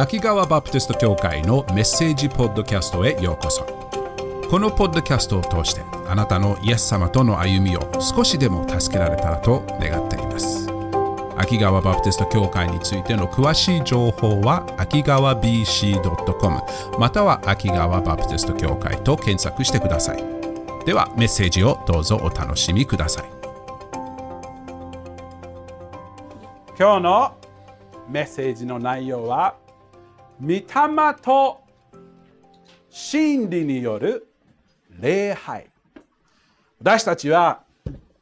秋川バプテスト教会のメッセージポッドキャストへようこそ。このポッドキャストを通してあなたのイエス様との歩みを少しでも助けられたらと願っています。秋川バプテスト教会についての詳しい情報は秋川 BC.com または秋川バプテスト教会と検索してください。ではメッセージをどうぞお楽しみください。今日のメッセージの内容は御霊と真理による礼拝。私たちは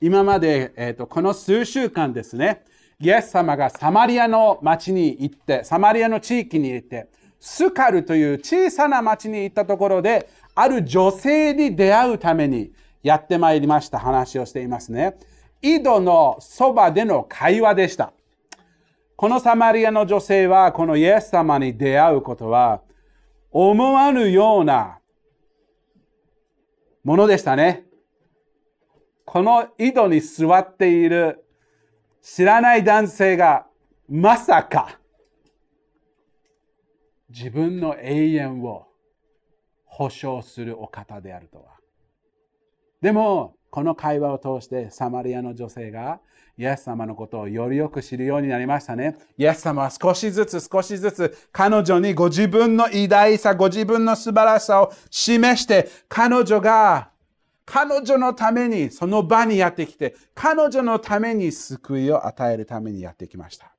今まで、えーと、この数週間ですねイエス様がサマリアの町に行ってサマリアの地域に行ってスカルという小さな町に行ったところである女性に出会うためにやってまいりました話をしていますね。井戸のそばでの会話でした。このサマリアの女性はこのイエス様に出会うことは思わぬようなものでしたね。この井戸に座っている知らない男性がまさか自分の永遠を保証するお方であるとは。でもこの会話を通してサマリアの女性がイエス様のことをよりよく知るようになりましたね。イエス様は少しずつ少しずつ彼女にご自分の偉大さ、ご自分の素晴らしさを示して、彼女が彼女のためにその場にやってきて、彼女のために救いを与えるためにやってきました。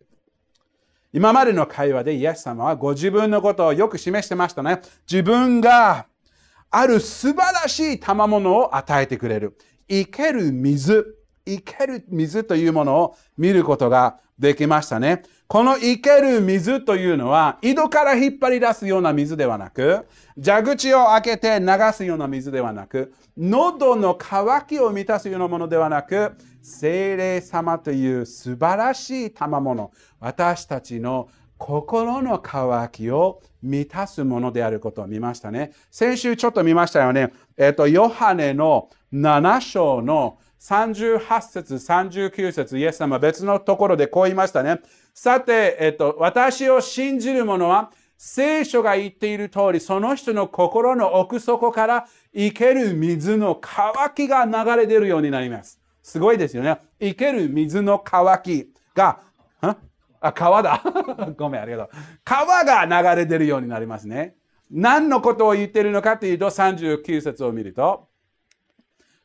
今までの会話でイエス様はご自分のことをよく示してましたね。自分がある素晴らしい賜物を与えてくれる。生ける水。生ける水というものを見ることができましたね。この生ける水というのは、井戸から引っ張り出すような水ではなく、蛇口を開けて流すような水ではなく、喉の渇きを満たすようなものではなく、精霊様という素晴らしい賜物、私たちの心の渇きを満たすものであることを見ましたね。先週ちょっと見ましたよね。えっ、と、ヨハネの7章の38節、39節、イエス様別のところでこう言いましたね。さて、えっと、私を信じる者は、聖書が言っている通り、その人の心の奥底から生ける水の渇きが流れ出るようになります。すごいですよね。生ける水の渇きが、あ、川だ。ごめん、ありがとう。川が流れ出るようになりますね。何のことを言っているのかというと、39節を見ると、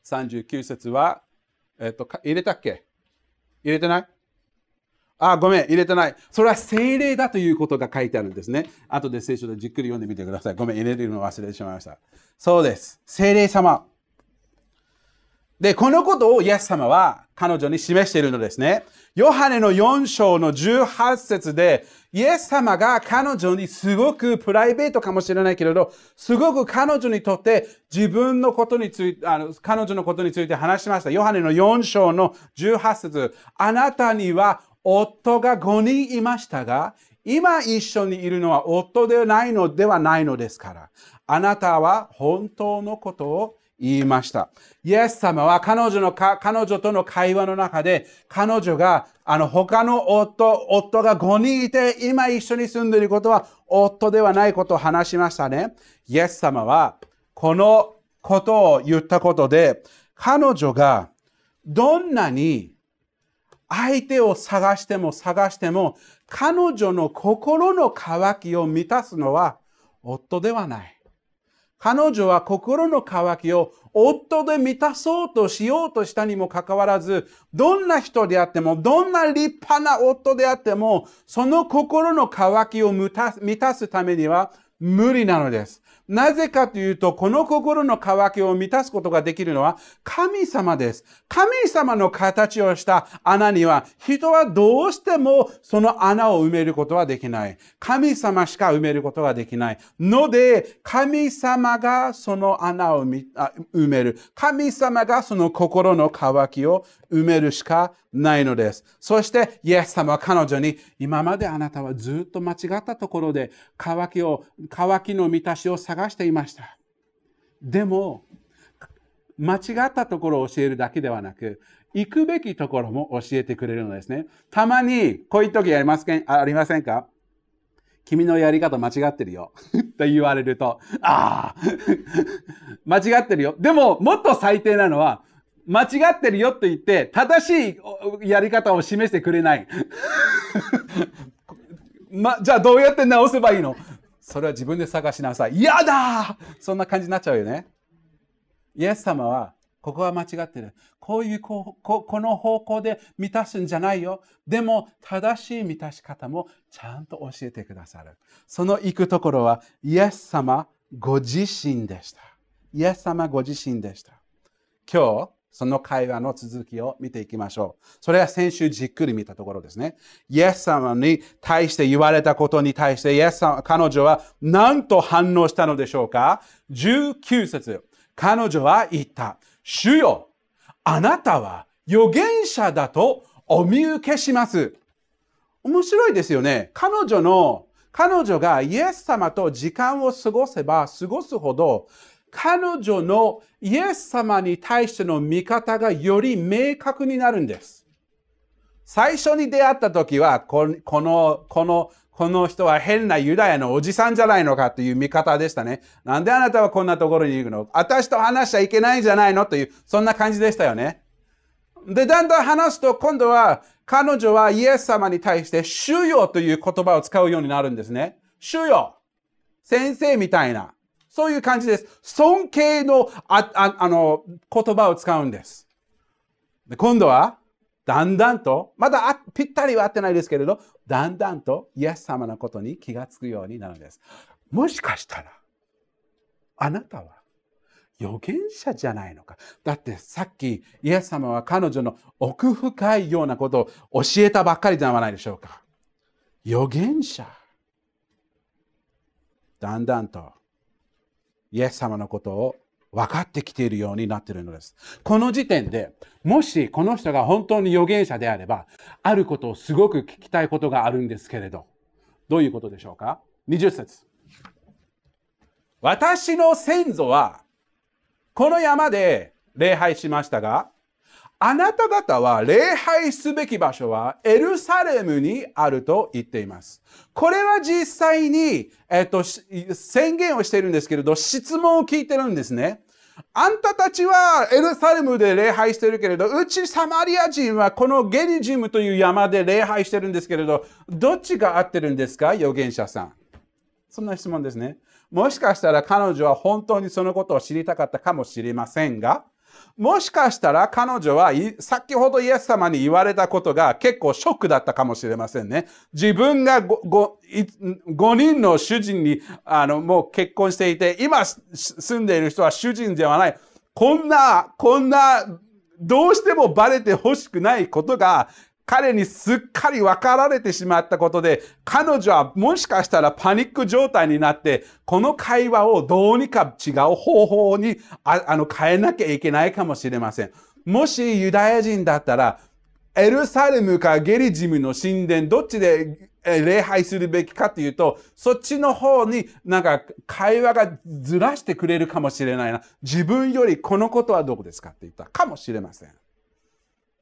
39節は、えっと、入れたっけ？入れてない？あ、ごめん、入れてない。それは精霊だということが書いてあるんですね。後で聖書でじっくり読んでみてください。ごめん、入れるの忘れてしまいました。そうです。精霊様。で、このことをイエス様は彼女に示しているのですね。ヨハネの4章の18節で、イエス様が彼女にすごくプライベートかもしれないけれど、すごく彼女にとって自分のことについて、あの彼女のことについて話しました。ヨハネの4章の18節あなたには夫が5人いましたが、今一緒にいるのは夫ではないのではないのですから。あなたは本当のことを言いました。イエス様は彼女のか彼女との会話の中で、彼女が、あの、他の夫、夫が5人いて、今一緒に住んでいることは、夫ではないことを話しましたね。イエス様は、このことを言ったことで、彼女が、どんなに相手を探しても探しても、彼女の心の渇きを満たすのは夫ではない。彼女は心の渇きを夫で満たそうとしようとしたにもかかわらず、どんな人であっても、どんな立派な夫であっても、その心の渇きを満たすためには無理なのです。なぜかというと、この心の渇きを満たすことができるのは神様です。神様の形をした穴には人はどうしてもその穴を埋めることはできない。神様しか埋めることができない。ので、神様がその穴を埋める。神様がその心の渇きを埋めるしかないのです。そして、イエス様は彼女に、今まであなたはずっと間違ったところで、渇きを、渇きの満たしを探していました。でも、間違ったところを教えるだけではなく、行くべきところも教えてくれるのですね。たまに、こういう時ありますけんありませんか？君のやり方間違ってるよ。と言われると、ああ、間違ってるよ。でも、もっと最低なのは、間違ってるよと言って、正しいやり方を示してくれない。ま、じゃあどうやって直せばいいの？それは自分で探しなさい。嫌だそんな感じになっちゃうよね。イエス様は、ここは間違ってる。こういうこここの方向で満たすんじゃないよ。でも、正しい満たし方もちゃんと教えてくださる。その行くところは、イエス様ご自身でした。イエス様ご自身でした。今日、その会話の続きを見ていきましょう。それは先週じっくり見たところですね。イエス様に対して言われたことに対して、イエス様、彼女は何と反応したのでしょうか ?19 節。彼女は言った。主よ、あなたは預言者だとお見受けします。面白いですよね。彼女の、彼女がイエス様と時間を過ごせば過ごすほど、彼女のイエス様に対しての見方がより明確になるんです。最初に出会った時は、この、この、この人は変なユダヤのおじさんじゃないのかという見方でしたね。なんであなたはこんなところに行くの？私と話しちゃいけないんじゃないの？という、そんな感じでしたよね。で、だんだん話すと、今度は彼女はイエス様に対して、主よという言葉を使うようになるんですね。主よ先生みたいな。そういう感じです。尊敬のあああの言葉を使うんです。で今度は、だんだんと、まだぴったりは合ってないですけれど、だんだんとイエス様のことに気がつくようになるんです。もしかしたら、あなたは預言者じゃないのか。だってさっきイエス様は彼女の奥深いようなことを教えたばっかりではないでしょうか。預言者。だんだんとイエス様のことを分かってきているようになっているのです。この時点で、もしこの人が本当に預言者であれば、あることをすごく聞きたいことがあるんですけれど、どういうことでしょうか ?20 節私の先祖は、この山で礼拝しましたが、あなた方は礼拝すべき場所はエルサレムにあると言っています。これは実際に、えっと、宣言をしているんですけれど、質問を聞いてるんですね。あんたたちはエルサレムで礼拝してるけれど、うちサマリア人はこのゲリジムという山で礼拝してるんですけれど、どっちが合ってるんですか？預言者さん。そんな質問ですね。もしかしたら彼女は本当にそのことを知りたかったかもしれませんが、もしかしたら彼女は先ほどイエス様に言われたことが結構ショックだったかもしれませんね。自分が 5, 5人の主人にあのもう結婚していて、今住んでいる人は主人ではない。こんな、こんな、どうしてもバレてほしくないことが彼にすっかり分かられてしまったことで、彼女はもしかしたらパニック状態になって、この会話をどうにか違う方法にああの変えなきゃいけないかもしれません。もしユダヤ人だったら、エルサレムかゲリジムの神殿、どっちで礼拝するべきかというと、そっちの方になんか会話がずらしてくれるかもしれないな。自分よりこのことはどこですかって言ったかもしれません。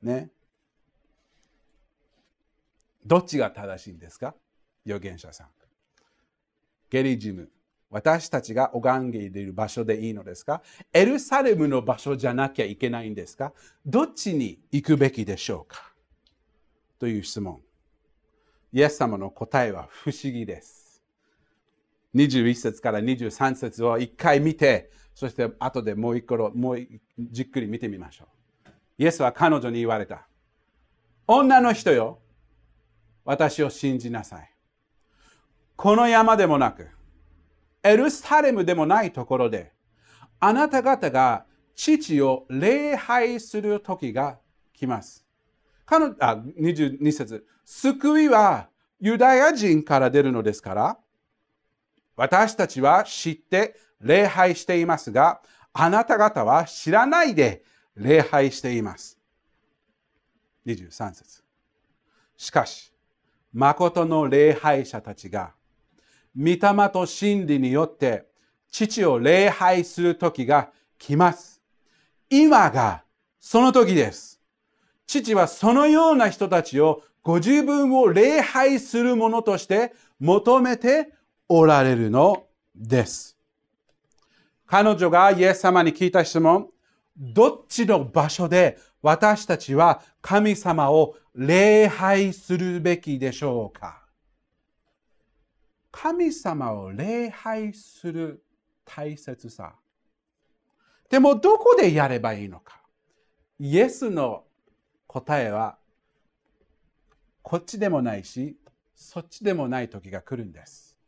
ね。どっちが正しいんですか？預言者さん。ゲリジム。私たちが拝んでいる場所でいいのですか？エルサレムの場所じゃなきゃいけないんですか？どっちに行くべきでしょうか？という質問。イエス様の答えは不思議です。21節から23節を一回見て、そして後でもう一個、もうじっくり見てみましょう。イエスは彼女に言われた。女の人よ。私を信じなさい。この山でもなく、エルサレムでもないところで、あなた方が父を礼拝する時が来ます。彼あ22節救いはユダヤ人から出るのですから、私たちは知って礼拝していますが、あなた方は知らないで礼拝しています。23節しかし、誠の礼拝者たちが、御霊と真理によって父を礼拝する時が来ます。今がその時です。父はそのような人たちをご自分を礼拝するものとして求めておられるのです。彼女がイエス様に聞いた質問、どっちの場所で私たちは神様を礼拝するべきでしょうか？神様を礼拝する大切さ。でもどこでやればいいのか？イエスの答えはこっちでもないしそっちでもない時が来るんです。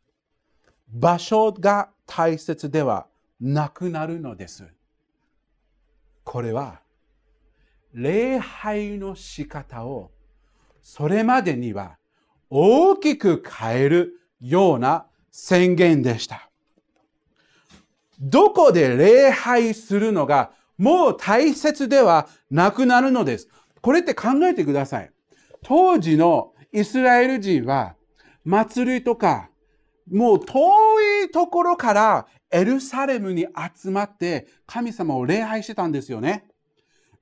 場所が大切ではなくなるのです。これは礼拝の仕方をそれまでには大きく変えるような宣言でした。どこで礼拝するのがもう大切ではなくなるのです。これって考えてください。当時のイスラエル人は祭りとかもう遠いところからエルサレムに集まって神様を礼拝してたんですよね。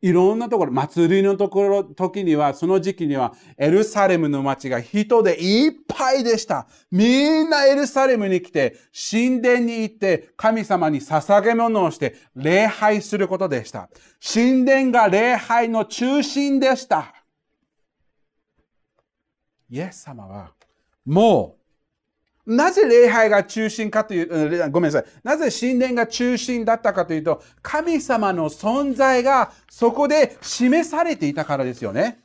いろんなところ、祭りのところ、時には、その時期には、エルサレムの街が人でいっぱいでした。みんなエルサレムに来て、神殿に行って、神様に捧げ物をして、礼拝することでした。神殿が礼拝の中心でした。イエス様は、もう、なぜ礼拝が中心かという、ごめんなさい。なぜ神殿が中心だったかというと、神様の存在がそこで示されていたからですよね。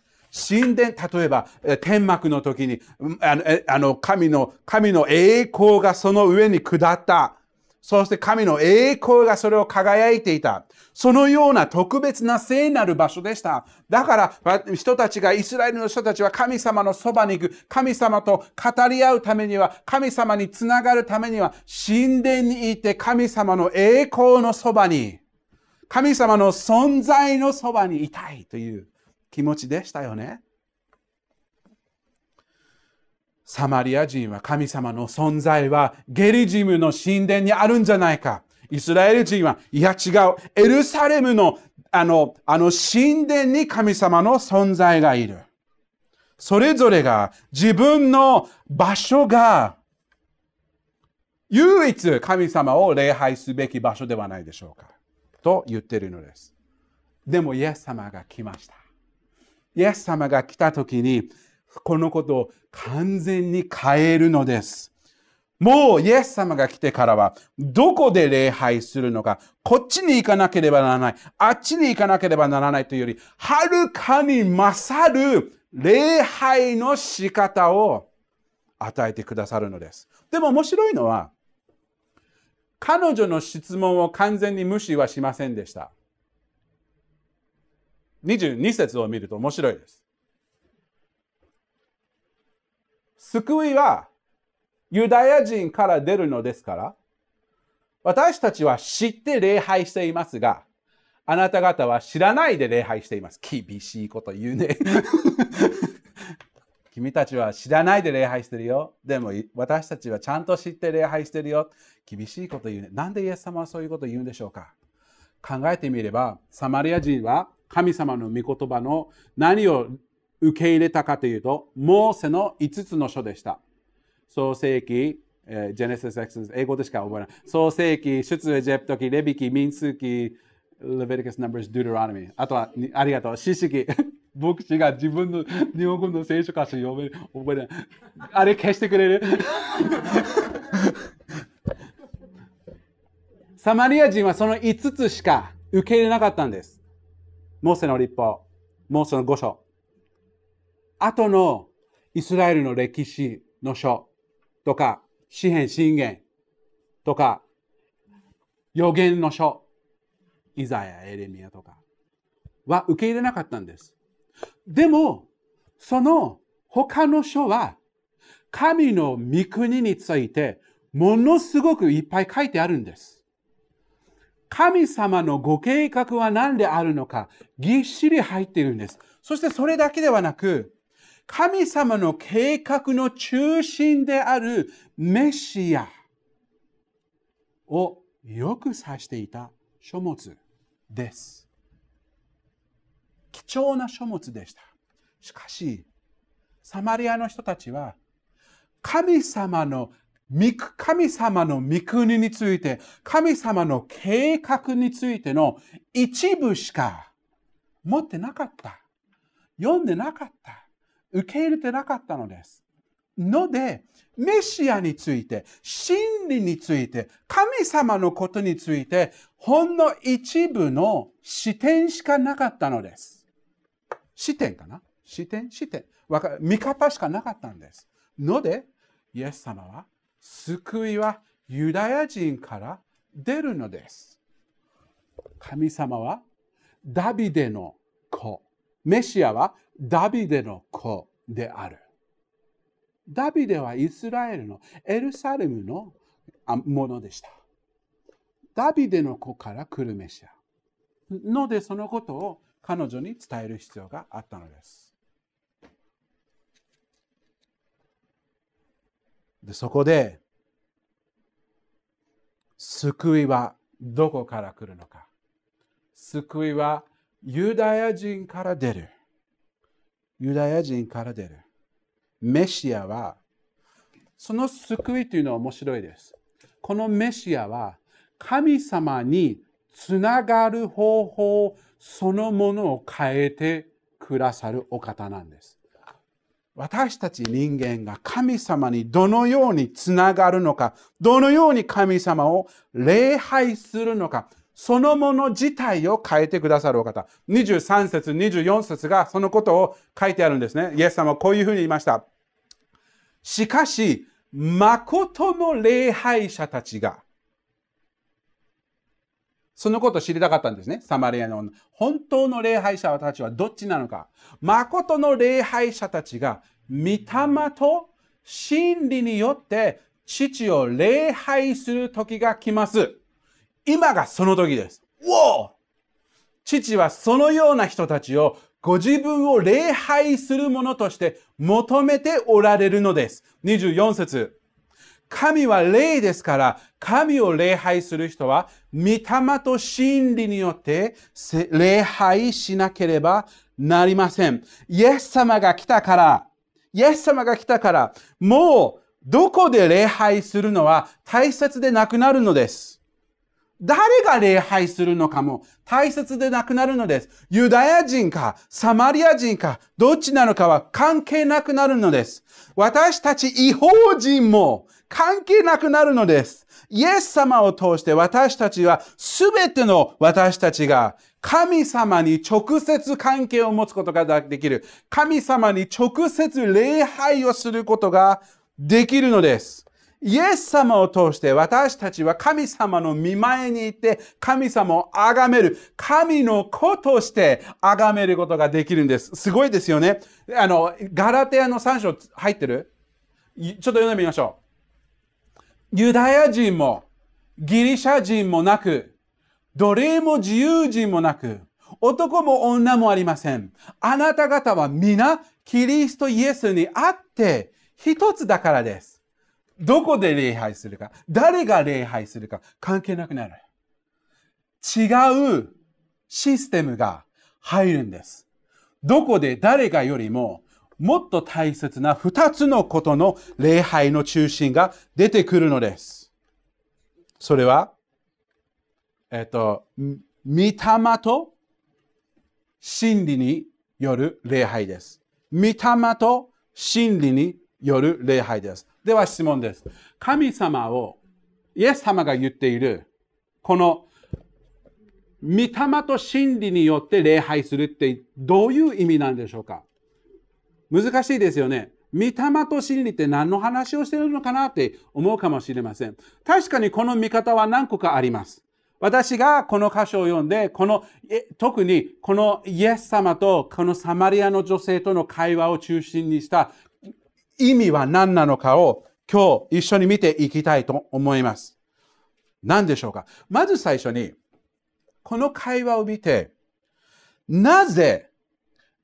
神殿、例えば、天幕の時に、あの、あの神の、神の栄光がその上に下った。そして神の栄光がそれを輝いていた。そのような特別な聖なる場所でした。だから人たちが、イスラエルの人たちは神様のそばに行く。神様と語り合うためには、神様につながるためには、神殿にいて神様の栄光のそばに、神様の存在のそばにいたいという気持ちでしたよね。サマリア人は神様の存在はゲリジムの神殿にあるんじゃないか。イスラエル人は、いや違う。エルサレムのあの、あの神殿に神様の存在がいる。それぞれが自分の場所が唯一神様を礼拝すべき場所ではないでしょうか。と言ってるのです。でもイエス様が来ました。イエス様が来た時にこのことを完全に変えるのです。もうイエス様が来てからは、どこで礼拝するのか、こっちに行かなければならない、あっちに行かなければならないというより、はるかに勝る礼拝の仕方を与えてくださるのです。でも面白いのは、彼女の質問を完全に無視はしませんでした。22節を見ると面白いです。救いはユダヤ人から出るのですから、私たちは知って礼拝していますが、あなた方は知らないで礼拝しています。厳しいこと言うね。君たちは知らないで礼拝してるよ。でも私たちはちゃんと知って礼拝してるよ。厳しいこと言うね。なんでイエス様はそういうこと言うんでしょうか考えてみれば、サマリア人は神様の御言葉の何を受け入れたかというと、モーセの5つの書でした。創世記、えー、ジェネシス、エクス、英語でしか覚えない。創世記、出エジプト記、レビ記、民数記、レベリカス、ナンバーズ、ドゥドラノミ。あとは、ありがとう、四式。牧師が自分の日本語の聖書歌詞読める、覚えない。あれ消してくれる？サマリア人はその5つしか受け入れなかったんです。モーセの立法、モーセの5書。後のイスラエルの歴史の書とか、詩篇信玄とか、予言の書、イザヤ、エレミアとかは受け入れなかったんです。でも、その他の書は、神の御国について、ものすごくいっぱい書いてあるんです。神様のご計画は何であるのか、ぎっしり入っているんです。そしてそれだけではなく、神様の計画の中心であるメシアをよく指していた書物です。貴重な書物でした。しかし、サマリアの人たちは、神様の神様の御国について、神様の計画についての一部しか持ってなかった。読んでなかった。受け入れてなかったのです。ので、メシアについて、真理について、神様のことについて、ほんの一部の視点しかなかったのです。視点かな？視点？視点。か見方しかなかったんです。ので、イエス様は、救いはユダヤ人から出るのです。神様はダビデの子。メシアはダビデの子である。ダビデはイスラエルのエルサレムのものでした。ダビデの子から来るメシア。のでそのことを彼女に伝える必要があったのです。でそこで救いはどこから来るのか救いはユダヤ人から出る。ユダヤ人から出る。メシアは、その救いというのは面白いです。このメシアは、神様につながる方法そのものを変えてくださるお方なんです。私たち人間が神様にどのようにつながるのか、どのように神様を礼拝するのか、そのもの自体を変えてくださるお方。23節、24節がそのことを書いてあるんですね。イエス様はこういうふうに言いました。しかし、誠の礼拝者たちが、そのことを知りたかったんですね。サマリアの本当の礼拝者たちはどっちなのか。誠の礼拝者たちが、御霊と真理によって父を礼拝する時が来ます。今がその時です。父はそのような人たちをご自分を礼拝するものとして求めておられるのです。24節神は霊ですから、神を礼拝する人は、御霊と真理によって礼拝しなければなりません。イエス様が来たから、イエス様が来たから、もうどこで礼拝するのは大切でなくなるのです。誰が礼拝するのかも大切でなくなるのです。ユダヤ人か、サマリア人か、どっちなのかは関係なくなるのです。私たち違法人も関係なくなるのです。イエス様を通して私たちはすべての私たちが神様に直接関係を持つことができる。神様に直接礼拝をすることができるのです。イエス様を通して私たちは神様の見前に行って神様を崇める。神の子として崇めることができるんです。すごいですよね。あの、ガラテアの3章入ってる？ちょっと読んでみましょう。ユダヤ人もギリシャ人もなく、奴隷も自由人もなく、男も女もありません。あなた方は皆キリストイエスにあって一つだからです。どこで礼拝するか、誰が礼拝するか関係なくなる。違うシステムが入るんです。どこで誰がよりももっと大切な二つのことの礼拝の中心が出てくるのです。それは、えっと、御霊と真理による礼拝です。御霊と真理による礼拝です。では質問です。神様を、イエス様が言っている、この、御霊と真理によって礼拝するってどういう意味なんでしょうか？難しいですよね。御霊と真理って何の話をしているのかなって思うかもしれません。確かにこの見方は何個かあります。私がこの箇所を読んで、この、特にこのイエス様とこのサマリアの女性との会話を中心にした意味は何なのかを今日一緒に見ていきたいと思います。何でしょうか？まず最初に、この会話を見て、なぜ、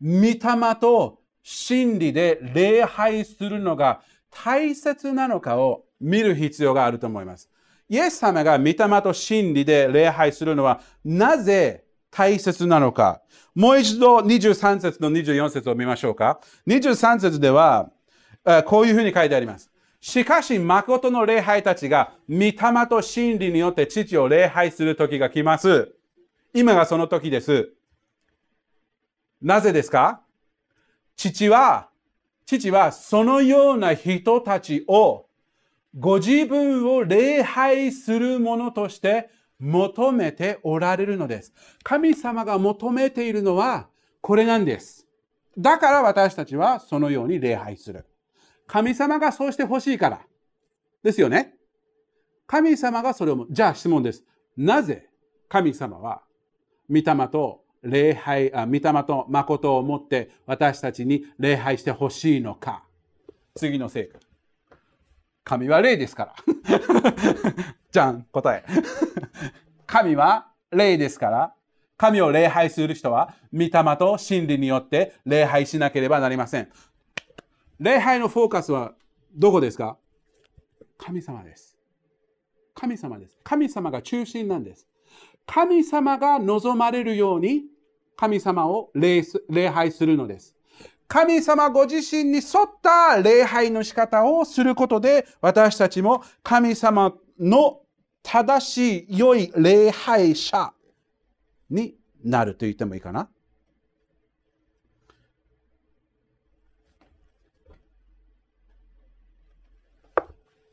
御霊と真理で礼拝するのが大切なのかを見る必要があると思います。イエス様が御霊と真理で礼拝するのは、なぜ大切なのか？もう一度23節の24節を見ましょうか。23節では、こういうふうに書いてあります。しかし、誠の礼拝たちが、御霊と真理によって父を礼拝する時が来ます。今がその時です。なぜですか？父は、父はそのような人たちをご自分を礼拝するものとして求めておられるのです。神様が求めているのはこれなんです。だから私たちはそのように礼拝する。神様がそうしてほしいから。ですよね。神様がそれを、じゃあ質問です。なぜ神様は御霊と礼拝、あ御霊と誠を持って私たちに礼拝してほしいのか。次の聖句。神は霊ですから。じゃん、答え。神は霊ですから、神を礼拝する人は、御霊と真理によって礼拝しなければなりません。礼拝のフォーカスはどこですか？神様です。神様です。神様が中心なんです。神様が望まれるように神様を礼拝するのです。神様ご自身に沿った礼拝の仕方をすることで、私たちも神様の正しい良い礼拝者になると言ってもいいかな？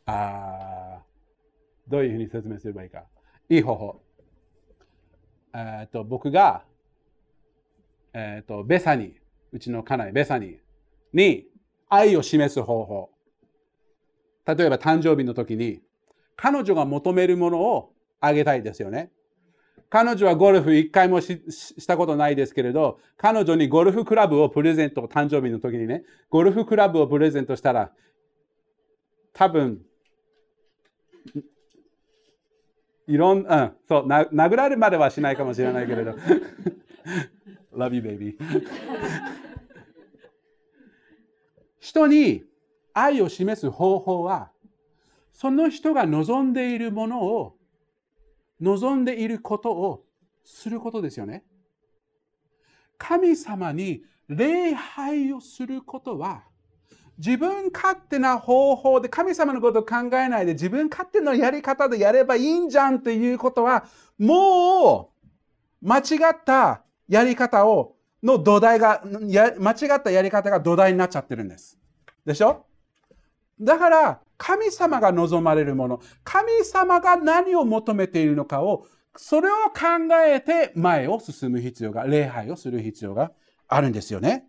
あどういうふうに説明すればいいか。いい方法。えっと僕が、えっとベサニうちの家内、ベサニーに愛を示す方法。例えば誕生日の時に、彼女が求めるものをあげたいですよね。彼女はゴルフ一回もしたことないですけれど、彼女にゴルフクラブをプレゼント、誕生日の時にね、ゴルフクラブをプレゼントしたら、多分、いろんな、うん、そうな、殴られるまではしないかもしれないけれど、Love you, baby. 人に愛を示す方法は、その人が望んでいるものを、望んでいることをすることですよね。神様に礼拝をすることは、自分勝手な方法で神様のことを考えないで自分勝手なやり方でやればいいんじゃんっていうことは、もう間違ったやり方を、の土台が、間違ったやり方が土台になっちゃってるんです。でしょ？だから、神様が望まれるもの、神様が何を求めているのかを、それを考えて前を進む必要が、礼拝をする必要があるんですよね。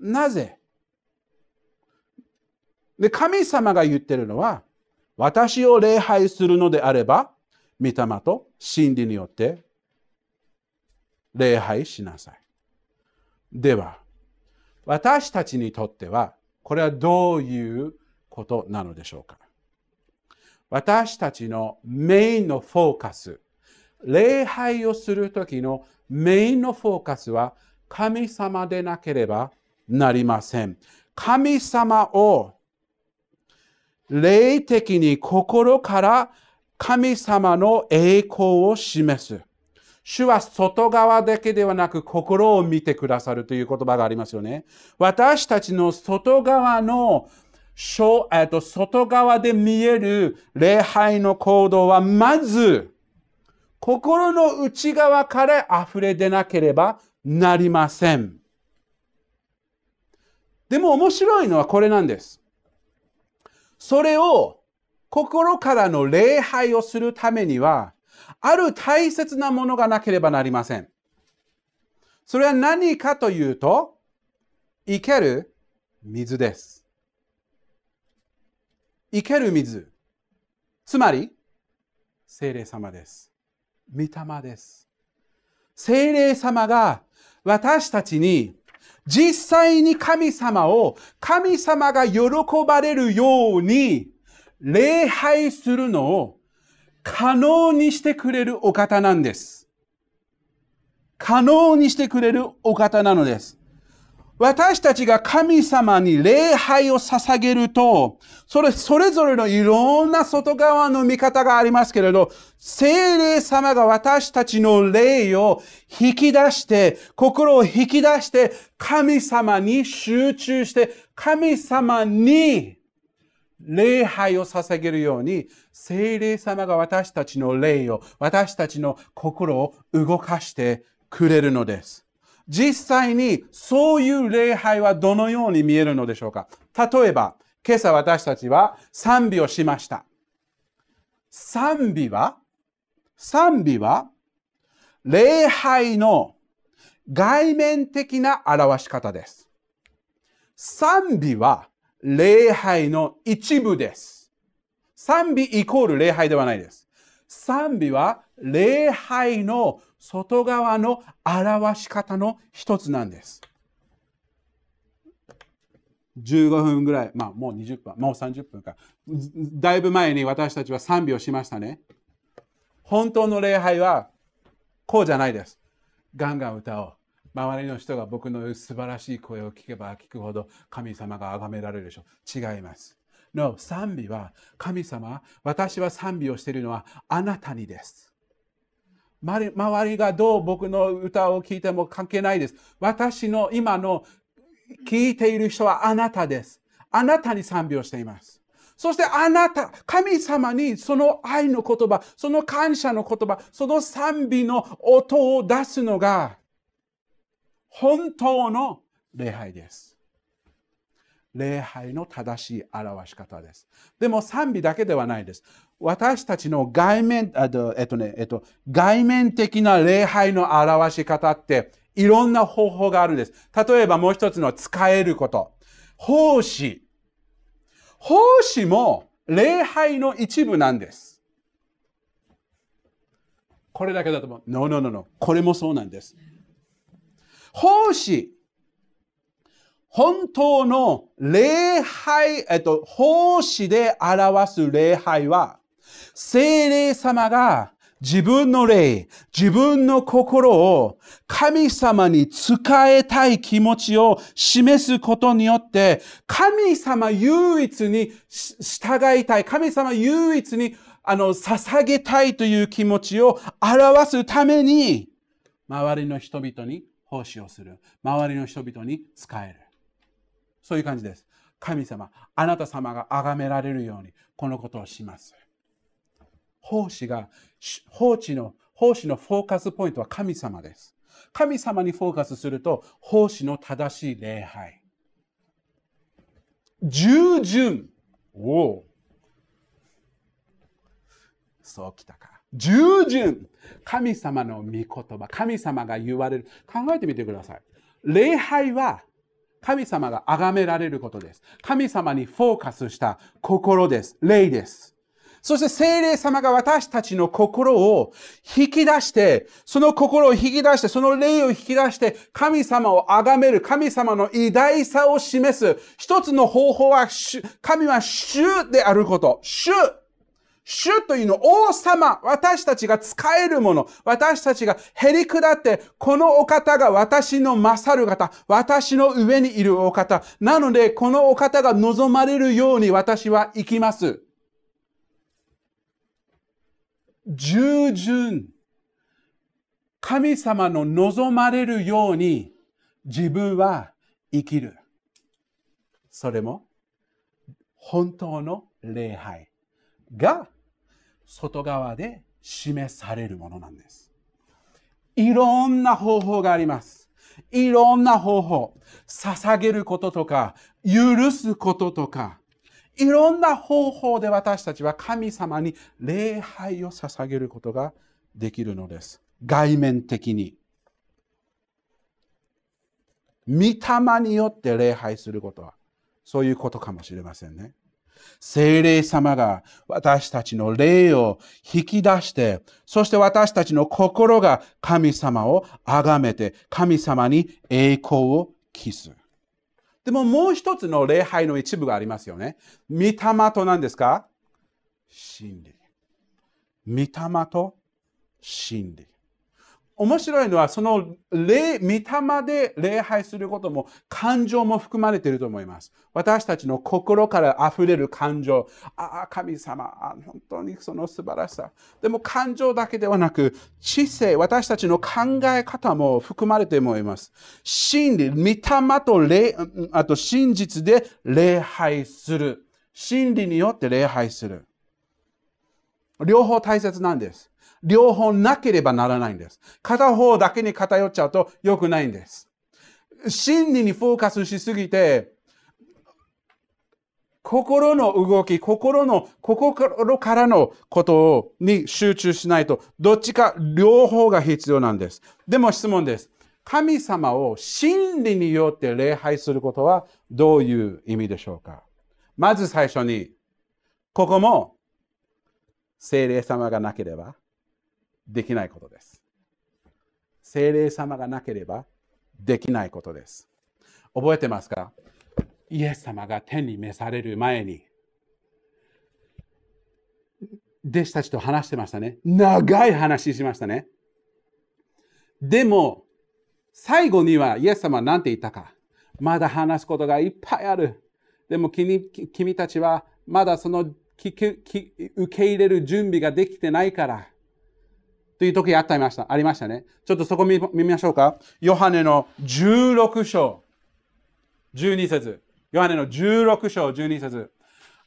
なぜ？で、神様が言ってるのは、私を礼拝するのであれば、御霊と真理によって礼拝しなさい。では、私たちにとっては、これはどういうことなのでしょうか私たちのメインのフォーカス、礼拝をするときのメインのフォーカスは神様でなければなりません。神様を霊的に心から神様の栄光を示す。主は外側だけではなく心を見てくださるという言葉がありますよね。私たちの外側のえっと、外側で見える礼拝の行動はまず心の内側から溢れ出なければなりません。でも面白いのはこれなんです。それを心からの礼拝をするためにはある大切なものがなければなりません。それは何かというと、生ける水です。生ける水。つまり、精霊様です。御霊です。精霊様が私たちに実際に神様を神様が喜ばれるように礼拝するのを可能にしてくれるお方なんです。可能にしてくれるお方なのです。私たちが神様に礼拝を捧げると、それ、それぞれのいろんな外側の見方がありますけれど、聖霊様が私たちの霊を引き出して、心を引き出して、神様に集中して、神様に礼拝を捧げるように、聖霊様が私たちの霊を、私たちの心を動かしてくれるのです。実際にそういう礼拝はどのように見えるのでしょうか？例えば、今朝私たちは賛美をしました。賛美は、賛美は、礼拝の外面的な表し方です。賛美は礼拝の一部です。賛美イコール礼拝ではないです。賛美は礼拝の外側の表し方の一つなんです。15分ぐらい、まあもう20分、もう30分か。だいぶ前に私たちは賛美をしましたね。本当の礼拝はこうじゃないです。ガンガン歌おう。周りの人が僕の素晴らしい声を聞けば聞くほど神様が崇められるでしょう。違います。No、賛美は神様、私は賛美をしているのはあなたにです。周りがどう僕の歌を聴いても関係ないです。私の今の聞いている人はあなたです。あなたに賛美をしています。そしてあなた、神様にその愛の言葉、その感謝の言葉、その賛美の音を出すのが本当の礼拝です。礼拝の正しい表し方です。でも賛美だけではないです。私たちの外面、えっとね、えっと、外面的な礼拝の表し方っていろんな方法があるんです。例えばもう一つの使えること。奉仕。奉仕も礼拝の一部なんです。これだけだと思う。No, no, no, no. これもそうなんです。奉仕、本当の礼拝、えっと、奉仕で表す礼拝は、聖霊様が自分の霊、自分の心を神様に使えたい気持ちを示すことによって、神様唯一に従いたい、神様唯一にあの捧げたいという気持ちを表すために、周りの人々に奉仕をする。周りの人々に使える。そういう感じです。神様、あなた様が崇められるように、このことをします。奉仕が、奉仕の、奉仕のフォーカスポイントは神様です。神様にフォーカスすると、奉仕の正しい礼拝。従順。おお。そうきたか。従順。神様の御言葉、神様が言われる。考えてみてください。礼拝は神様が崇められることです。神様にフォーカスした心です。霊です。そして聖霊様が私たちの心を引き出して、その心を引き出して、その霊を引き出して、神様を崇める、神様の偉大さを示す。一つの方法は、神は主であること。主主というの王様、私たちが使えるもの、私たちがへり下って、このお方が私の勝る方、私の上にいるお方。なので、このお方が望まれるように私は行きます。従順。神様の望まれるように自分は生きる。それも本当の礼拝が外側で示されるものなんです。いろんな方法があります。いろんな方法。捧げることとか、許すこととか、いろんな方法で私たちは神様に礼拝を捧げることができるのです。外面的に。御霊によって礼拝することは、そういうことかもしれませんね。聖霊様が私たちの霊を引き出して、そして私たちの心が神様を崇めて、神様に栄光を期す。でももう一つの礼拝の一部がありますよね。御霊と何ですか？真理。御霊と真理。面白いのは、その霊、御霊で礼拝することも感情も含まれていると思います。私たちの心から溢れる感情。ああ、神様、本当にその素晴らしさ。でも感情だけではなく、知性、私たちの考え方も含まれて思います。真理、御霊と霊、あと真実で礼拝する。真理によって礼拝する。両方大切なんです。両方なければならないんです。片方だけに偏っちゃうと良くないんです。真理にフォーカスしすぎて、心の動き、心の、心からのことをに集中しないと、どっちか両方が必要なんです。でも質問です。神様を真理によって礼拝することはどういう意味でしょうか？まず最初に、ここも精霊様がなければできないことです。精霊様がなければできないことです。覚えてますか？イエス様が天に召される前に、弟子たちと話してましたね。長い話しましたね。でも、最後にはイエス様は何て言ったか。まだ話すことがいっぱいある。でも君君たちはまだその受け入れる準備ができてないから。という時あったました、ありましたね。ちょっとそこ見見ましょうか。ヨハネの16章、12節。ヨハネの16章、12節。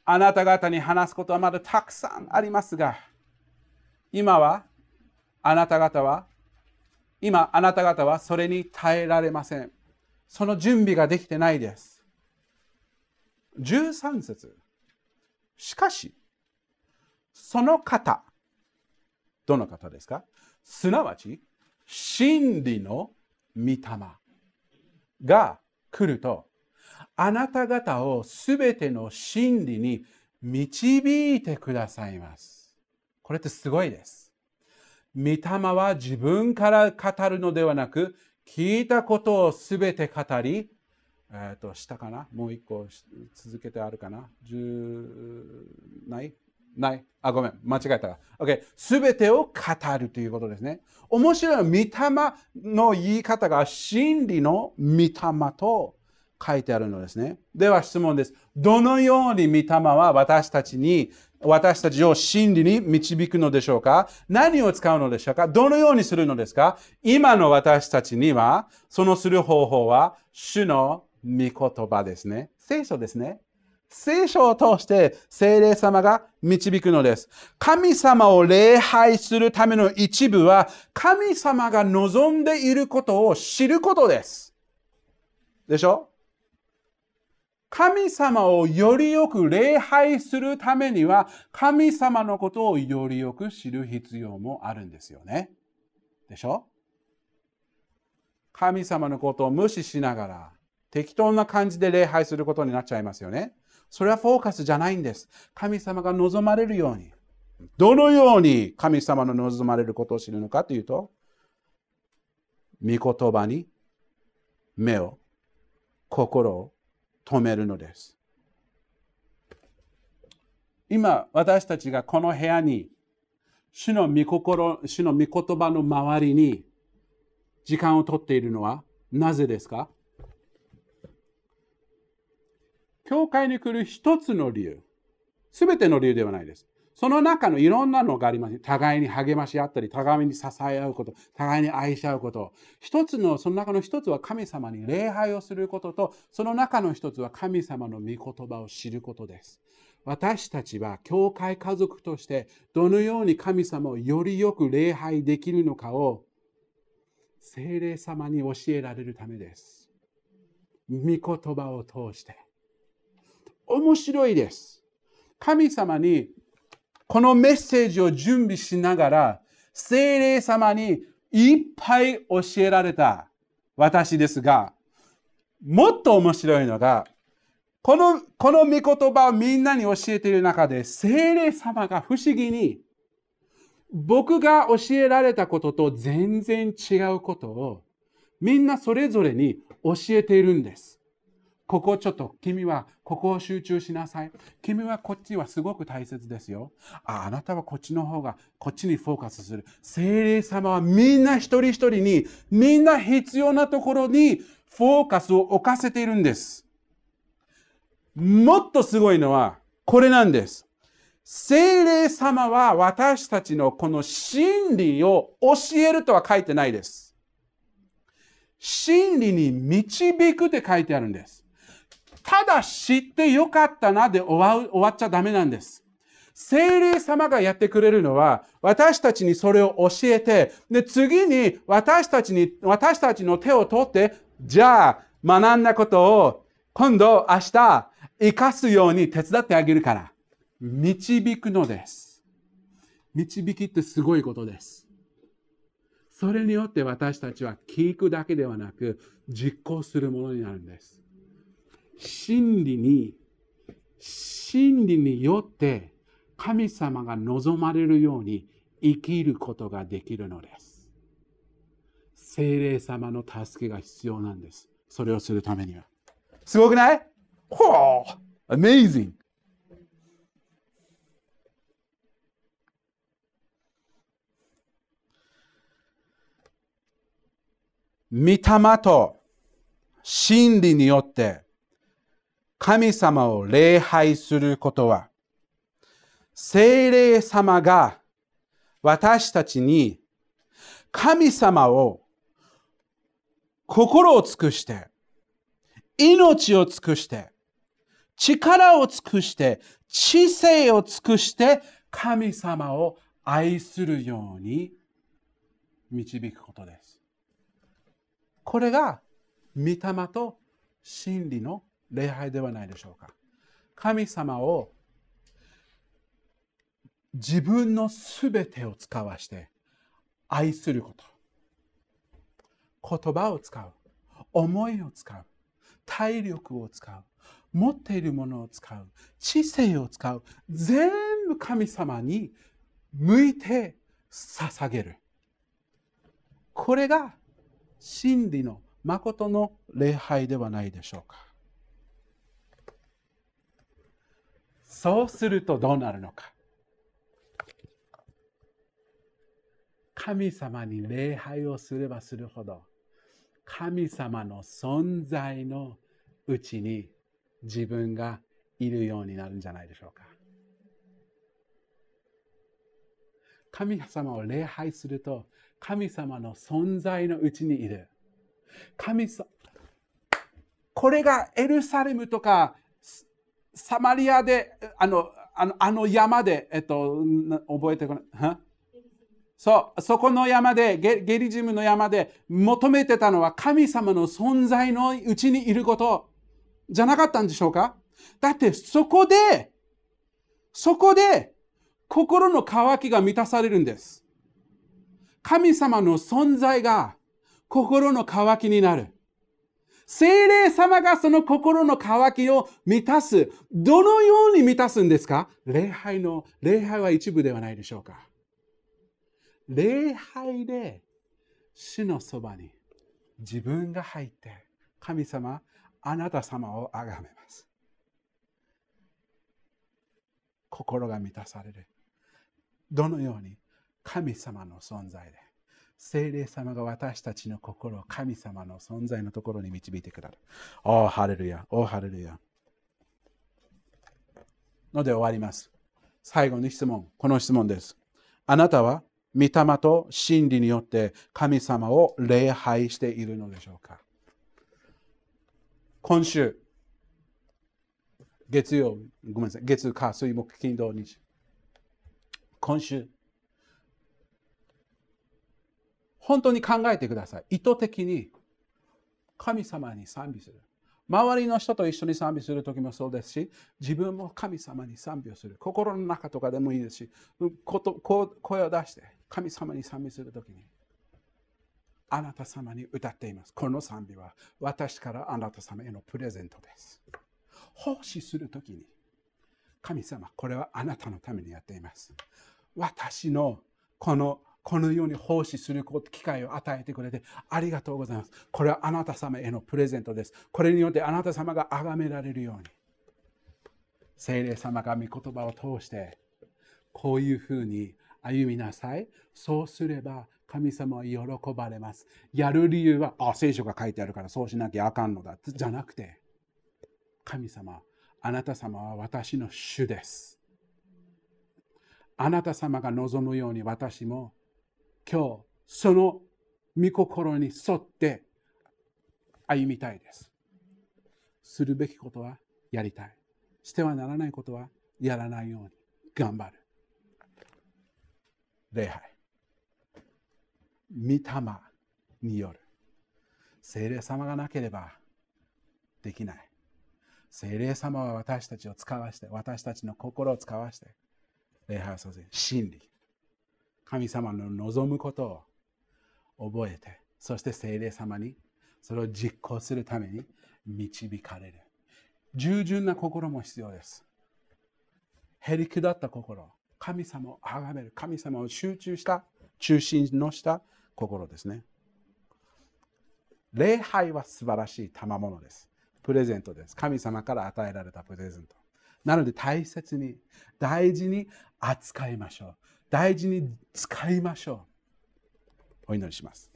あなた方に話すことはまだたくさんありますが、今は、あなた方は、今、あなた方はそれに耐えられません。その準備ができてないです。13節。しかし、その方、どの方ですか？すなわち、真理の御霊が来ると、あなた方をすべての真理に導いてくださいます。これってすごいです。御霊は自分から語るのではなく、聞いたことをすべて語り、えっ、ー、と、下かな？もう一個続けてあるかな？十、ない？ないあ、ごめん。間違えた。OK。すべてを語るということですね。面白い。御霊の言い方が真理の御霊と書いてあるのですね。では質問です。どのように御霊は私たちに、私たちを真理に導くのでしょうか？何を使うのでしょうか？どのようにするのですか？今の私たちには、そのする方法は、主の御言葉ですね。聖書ですね。聖書を通して聖霊様が導くのです。神様を礼拝するための一部は、神様が望んでいることを知ることです。でしょ？神様をよりよく礼拝するためには、神様のことをよりよく知る必要もあるんですよね。でしょ？神様のことを無視しながら、適当な感じで礼拝することになっちゃいますよね。それはフォーカスじゃないんです。神様が望まれるように。どのように神様の望まれることを知るのかというと、御言葉に目を、心を止めるのです。今、私たちがこの部屋に、主の御心、主の御言葉の周りに時間をとっているのはなぜですか？教会に来る一つの理由。すべての理由ではないです。その中のいろんなのがあります。互いに励まし合ったり、互いに支え合うこと、互いに愛し合うこと。一つの、その中の一つは神様に礼拝をすることと、その中の一つは神様の御言葉を知ることです。私たちは教会家族としてどのように神様をよりよく礼拝できるのかを精霊様に教えられるためです。御言葉を通して。面白いです。神様にこのメッセージを準備しながら、精霊様にいっぱい教えられた私ですが、もっと面白いのが、この、この御言葉をみんなに教えている中で、精霊様が不思議に、僕が教えられたことと全然違うことを、みんなそれぞれに教えているんです。ここちょっと、君はここを集中しなさい。君はこっちはすごく大切ですよ。あ、あなたはこっちの方が、こっちにフォーカスする。精霊様はみんな一人一人に、みんな必要なところにフォーカスを置かせているんです。もっとすごいのは、これなんです。精霊様は私たちのこの真理を教えるとは書いてないです。真理に導くって書いてあるんです。ただ知ってよかったなで終わ終わっちゃダメなんです。精霊様がやってくれるのは、私たちにそれを教えて、で、次に私たちに、私たちの手を取って、じゃあ、学んだことを、今度、明日、生かすように手伝ってあげるから。導くのです。導きってすごいことです。それによって私たちは聞くだけではなく、実行するものになるんです。真理に、真理によって神様が望まれるように生きることができるのです。精霊様の助けが必要なんです。それをするためには。すごくない？ほう !Amazing! 御霊と真理によって神様を礼拝することは、精霊様が私たちに神様を心を尽くして、命を尽くして、力を尽くして、知性を尽くして、神様を愛するように導くことです。これが御霊と真理の礼拝ではないでしょうか。神様を自分のすべてを使わして愛すること。言葉を使う。思いを使う。体力を使う。持っているものを使う。知性を使う。全部神様に向いて捧げる。これが真理の誠の礼拝ではないでしょうか。そうするとどうなるのか。神様に礼拝をすればするほど、神様の存在のうちに自分がいるようになるんじゃないでしょうか。神様を礼拝すると、神様の存在のうちにいる。神様、これがエルサレムとかサマリアで、あの、あのあの山で、えっと、覚えてこない。そう、そこの山でゲ、ゲリジムの山で求めてたのは神様の存在のうちにいることじゃなかったんでしょうか？だってそこで、そこで心の渇きが満たされるんです。神様の存在が心の渇きになる。精霊様がその心の渇きを満たす。どのように満たすんですか？礼拝の、礼拝は一部ではないでしょうか。礼拝で主のそばに自分が入って、神様、あなた様をあがめます。心が満たされる。どのように？神様の存在で。聖霊様が私たちの心を神様の存在のところに導いてくださる。おお、ハレルヤ、おお、ハレルヤ。ので終わります。最後の質問、この質問です。あなたは御霊と真理によって神様を礼拝しているのでしょうか？今週、月曜、ごめんなさい、月、火、水、木、金、土、日。今週、本当に考えてください。意図的に神様に賛美する。周りの人と一緒に賛美するときもそうですし、自分も神様に賛美をする。心の中とかでもいいですし、こと声を出して神様に賛美するときに、あなた様に歌っています。この賛美は私からあなた様へのプレゼントです。奉仕するときに、神様、これはあなたのためにやっています。私のこのこのように奉仕する機会を与えてくれてありがとうございます。これはあなた様へのプレゼントです。これによってあなた様が崇められるように。聖霊様が御言葉を通してこういうふうに歩みなさい。そうすれば神様は喜ばれます。やる理由は、あ、聖書が書いてあるからそうしなきゃあかんのだ。じゃなくて、神様、あなた様は私の主です。あなた様が望むように私も今日その御心に沿って歩みたいです。するべきことはやりたい。してはならないことはやらないように頑張る。礼拝。御霊による。聖霊様がなければできない。聖霊様は私たちを使わして、私たちの心を使わして、礼拝をさせ、真理。神様の望むことを覚えて、そして聖霊様にそれを実行するために導かれる。従順な心も必要です。へりくだった心。神様を崇める。神様を集中した、中心のした心ですね。礼拝は素晴らしい賜物です。プレゼントです。神様から与えられたプレゼント。なので大切に、大事に扱いましょう。大事に使いましょう。お祈りします。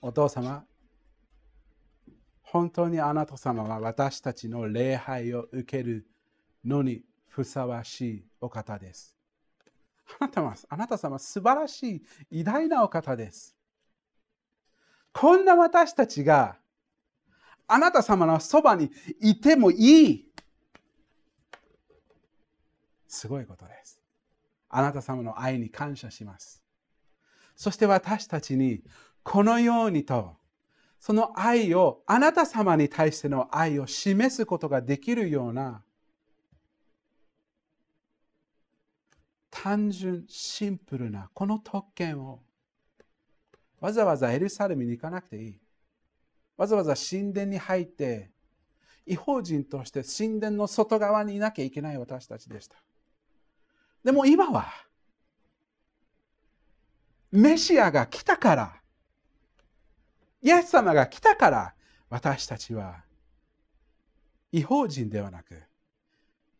お父様、本当にあなた様は私たちの礼拝を受けるのにふさわしいお方です。あなたは、あなた様素晴らしい偉大なお方です。こんな私たちがあなた様のそばにいてもいい。すごいことです。あなた様の愛に感謝します。そして私たちにこのようにとその愛を、あなた様に対しての愛を示すことができるような、単純、シンプルなこの特権を、わざわざエルサレムに行かなくていい。わざわざ神殿に入って、違法人として神殿の外側にいなきゃいけない私たちでした。でも今は、メシアが来たから、イエス様が来たから私たちは違法人ではなく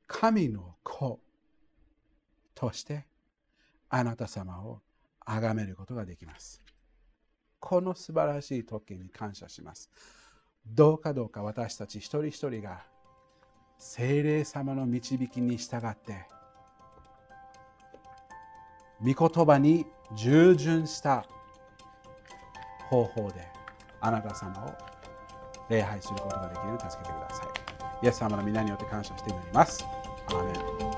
神の子としてあなた様を崇めることができます。この素晴らしい特権に感謝します。どうかどうか私たち一人一人が精霊様の導きに従って御言葉に従順した方法であなた様を礼拝することができるように助けてください。イエス様の皆によって感謝して祈ります。アーメン